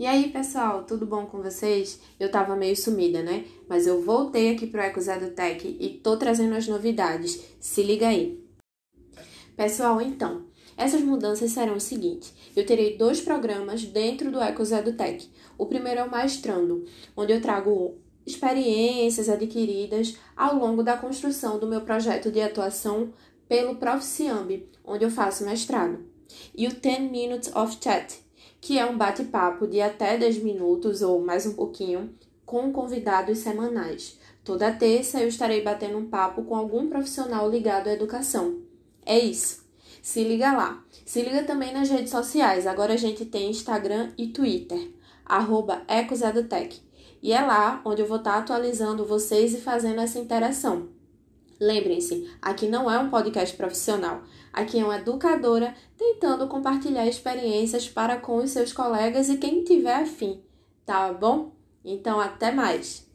E aí, pessoal, tudo bom com vocês? Eu tava meio sumida, né? Mas eu voltei aqui pro Ecos EduTech e tô trazendo as novidades. Se liga aí. Pessoal, então, essas mudanças serão o seguinte: eu terei dois programas dentro do Ecos EduTech. O primeiro é o Maestrando, onde eu trago experiências adquiridas ao longo da construção do meu projeto de atuação pelo Proficiamb, onde eu faço mestrado. E o 10 Minutes of Chat, que é um bate-papo de até 10 minutos ou mais um pouquinho com convidados semanais. Toda terça eu estarei batendo um papo com algum profissional ligado à educação. É isso. Se liga lá. Se liga também nas redes sociais. Agora a gente tem Instagram e Twitter, arroba EcosEdutech. E é lá onde eu vou estar atualizando vocês e fazendo essa interação. Lembrem-se, aqui não é um podcast profissional. Aqui é uma educadora tentando compartilhar experiências para com os seus colegas e quem tiver afim, tá bom? Então, até mais!